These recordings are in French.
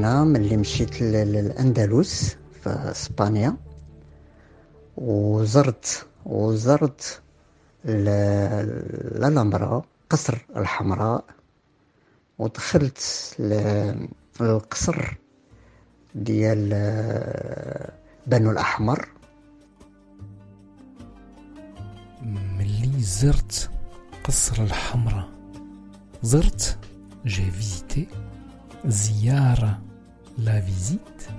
أنا ملي مشيت للأندلس في إسبانيا وزرت وزرت الألمرا قصر الحمراء ودخلت للقصر ديال بنو الأحمر. ملي زرت قصر الحمراء زرت جي فيزيتي زيارة la visite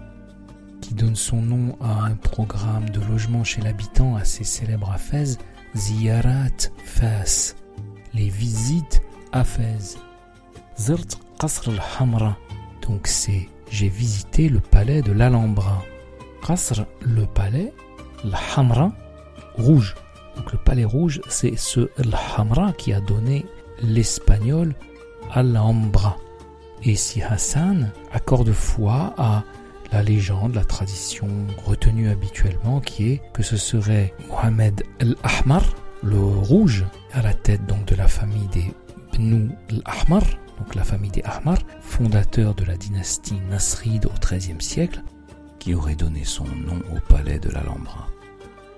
qui donne son nom à un programme de logement chez l'habitant assez célèbre à Fès, Ziyarat Fès, les visites à Fès. Zert Qasr al-Hamra, donc c'est j'ai visité le palais de l'Alhambra. Qasr, le palais, l'Hamra, rouge. Donc le palais rouge, c'est ce al-Hamra qui a donné l'espagnol Alhambra. Et si Hassan accorde foi à la légende, la tradition retenue habituellement qui est que ce serait Mohamed al-Ahmar, le rouge, à la tête donc de la famille des Bnou al-Ahmar, donc la famille des Ahmar, fondateur de la dynastie Nasride au XIIIe siècle, qui aurait donné son nom au palais de l'Alhambra.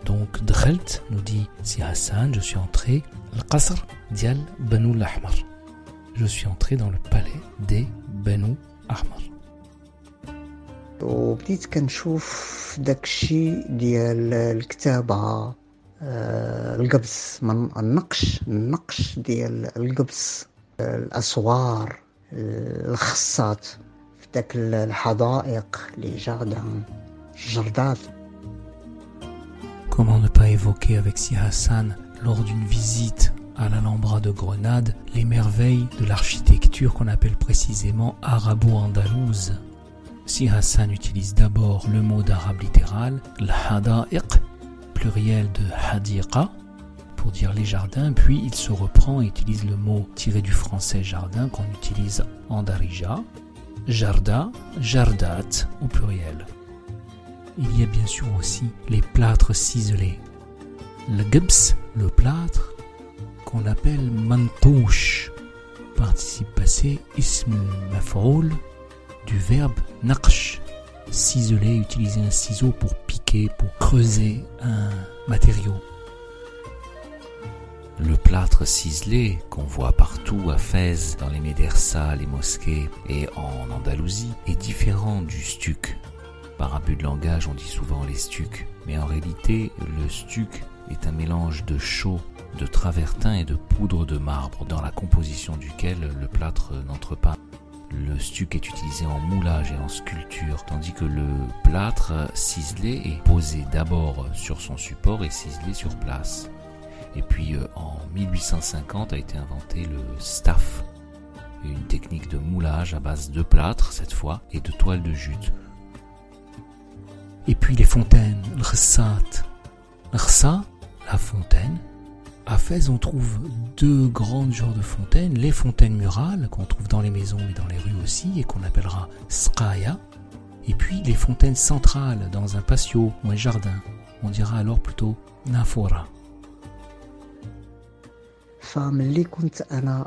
Donc Drelt nous dit si Hassan, je suis entré al-Qasr dial Banu al-Ahmar Je suis entré dans le palais des Banu Ahmar. وبديت كنشوف داكشي ديال الكتابة القبس من النقش النقش ديال القبس الأسوار الخصات في داك الحدائق لي جاردان الجردات Comment ne pas évoquer avec Si Hassan lors d'une visite à l'Alhambra de Grenade les merveilles de l'architecture qu'on appelle précisément arabo-andalouse. Si Hassan utilise d'abord le mot d'arabe littéral, l'hada'iq, pluriel de hadiqa, pour dire les jardins, puis il se reprend et utilise le mot tiré du français jardin qu'on utilise en darija, jarda, jardat au pluriel. Il y a bien sûr aussi les plâtres ciselés. Le gibs, le plâtre, qu'on appelle mantouche, participe passé ism maf'oul du verbe naqsh, ciseler, utiliser un ciseau pour piquer, pour creuser un matériau. Le plâtre ciselé qu'on voit partout à Fès, dans les médersas, les mosquées et en Andalousie est différent du stuc. Par abus de langage, on dit souvent les stucs, mais en réalité, le stuc est un mélange de chaux, de travertin et de poudre de marbre dans la composition duquel le plâtre n'entre pas. Le stuc est utilisé en moulage et en sculpture, tandis que le plâtre ciselé est posé d'abord sur son support et ciselé sur place. Et puis en 1850 a été inventé le staff, une technique de moulage à base de plâtre cette fois et de toile de jute. Et puis les fontaines, le rsat. Rsa, la fontaine. À Fès, on trouve deux grandes genres de fontaines. Les fontaines murales, qu'on trouve dans les maisons mais dans les rues aussi, et qu'on appellera skaya. Et puis les fontaines centrales, dans un patio ou un jardin. On dira alors plutôt nafora. فملي كنت أنا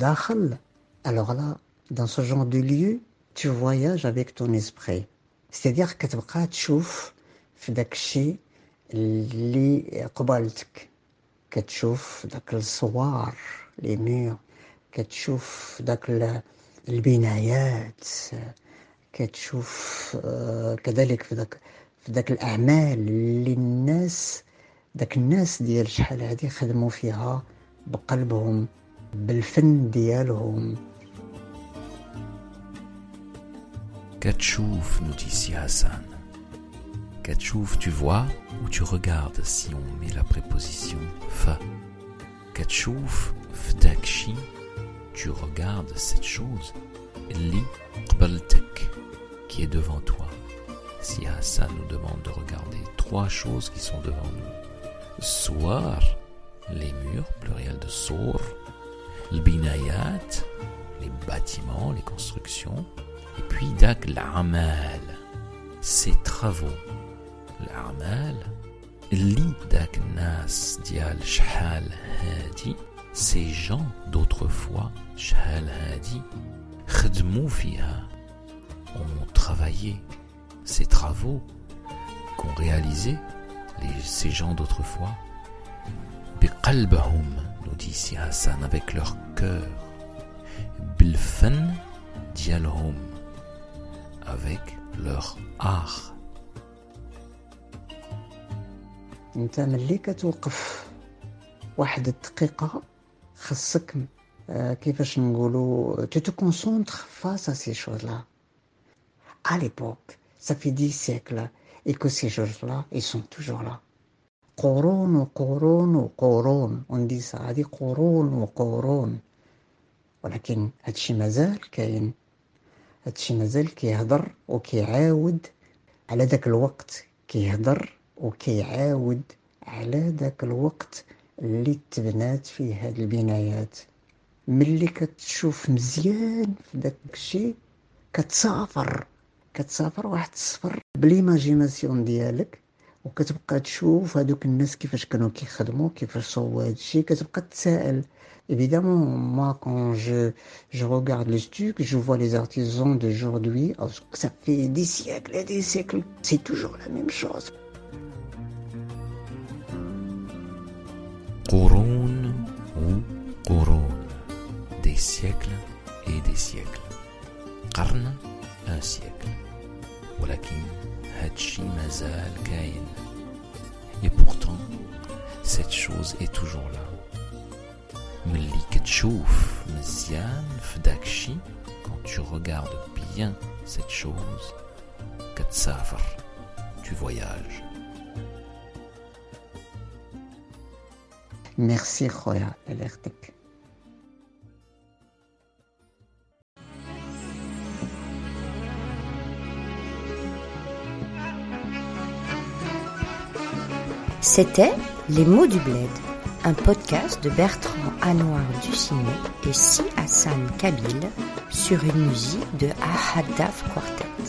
داخل alors là dans ce genre de lieu tu voyages avec ton esprit c'est-à-dire كتبقى تشوف في داك الشيء اللي قبالتك كتشوف داك الصوار لي مير كتشوف داك البنايات. كتشوف كذلك في داك في داك الأعمال اللي الناس داك الناس ديال شحال هادي خدموا فيها بقلبهم بالفن ديالهم. dit si Hassan. Katchouf, tu vois ou tu regardes si on met la préposition fa. Katchouf, fdakshi, tu regardes cette chose. Li qbaltek, qui est devant toi. Si Hassan nous demande de regarder trois choses qui sont devant nous. Soir, les murs, pluriel de sour. Binayat, les bâtiments, les constructions. Et puis dak l'amal, ces travaux. L'amal, li dak nas dial shahal hadi, ces gens d'autrefois, shahal hadi, khadmou fiha, ont travaillé, ces travaux qu'ont réalisé les, ces gens d'autrefois, biqalbahum, nous dit ici Hassan, avec leur cœur, bilfan dialhum, avec leur art. انت ملي كتوقف واحد الدقيقة خاصك آه، كيفاش نقولوا tu te concentres face à ces choses là à l'époque ça fait dix siècles et que ces là ils sont toujours là. قرون وقرون وقرون ça هذه قرون وقرون ولكن هادشي مازال كاين. هادشي مازال كيهضر وكيعاود على داك الوقت كيهضر وكيعاود على داك الوقت اللي تبنات فيه هاد البنايات ملي كتشوف مزيان في داك الشيء كتسافر كتسافر واحد السفر بليماجيناسيون ديالك وكتبقى تشوف هادوك الناس كيفاش كانوا كيخدموا كيفاش صوبوا هادشي كتبقى تسائل Évidemment, moi, quand je, je regarde les stucs, je vois les artisans d'aujourd'hui, ça fait des siècles et des siècles, c'est toujours la même chose. Qurun ou Qurun, des siècles et des siècles. Qarn, un siècle. ولكن هادشي مازال كاين. Et pourtant, cette chose est toujours là. ملي كتشوف مزيان في داكشي quand tu regardes bien cette chose كتسافر tu voyages Merci, Roya, LRTP. C'était Les mots du bled, un podcast de Bertrand Anouar Ducinet et Si Hassan Kabil sur une musique de Ahadaf Quartet.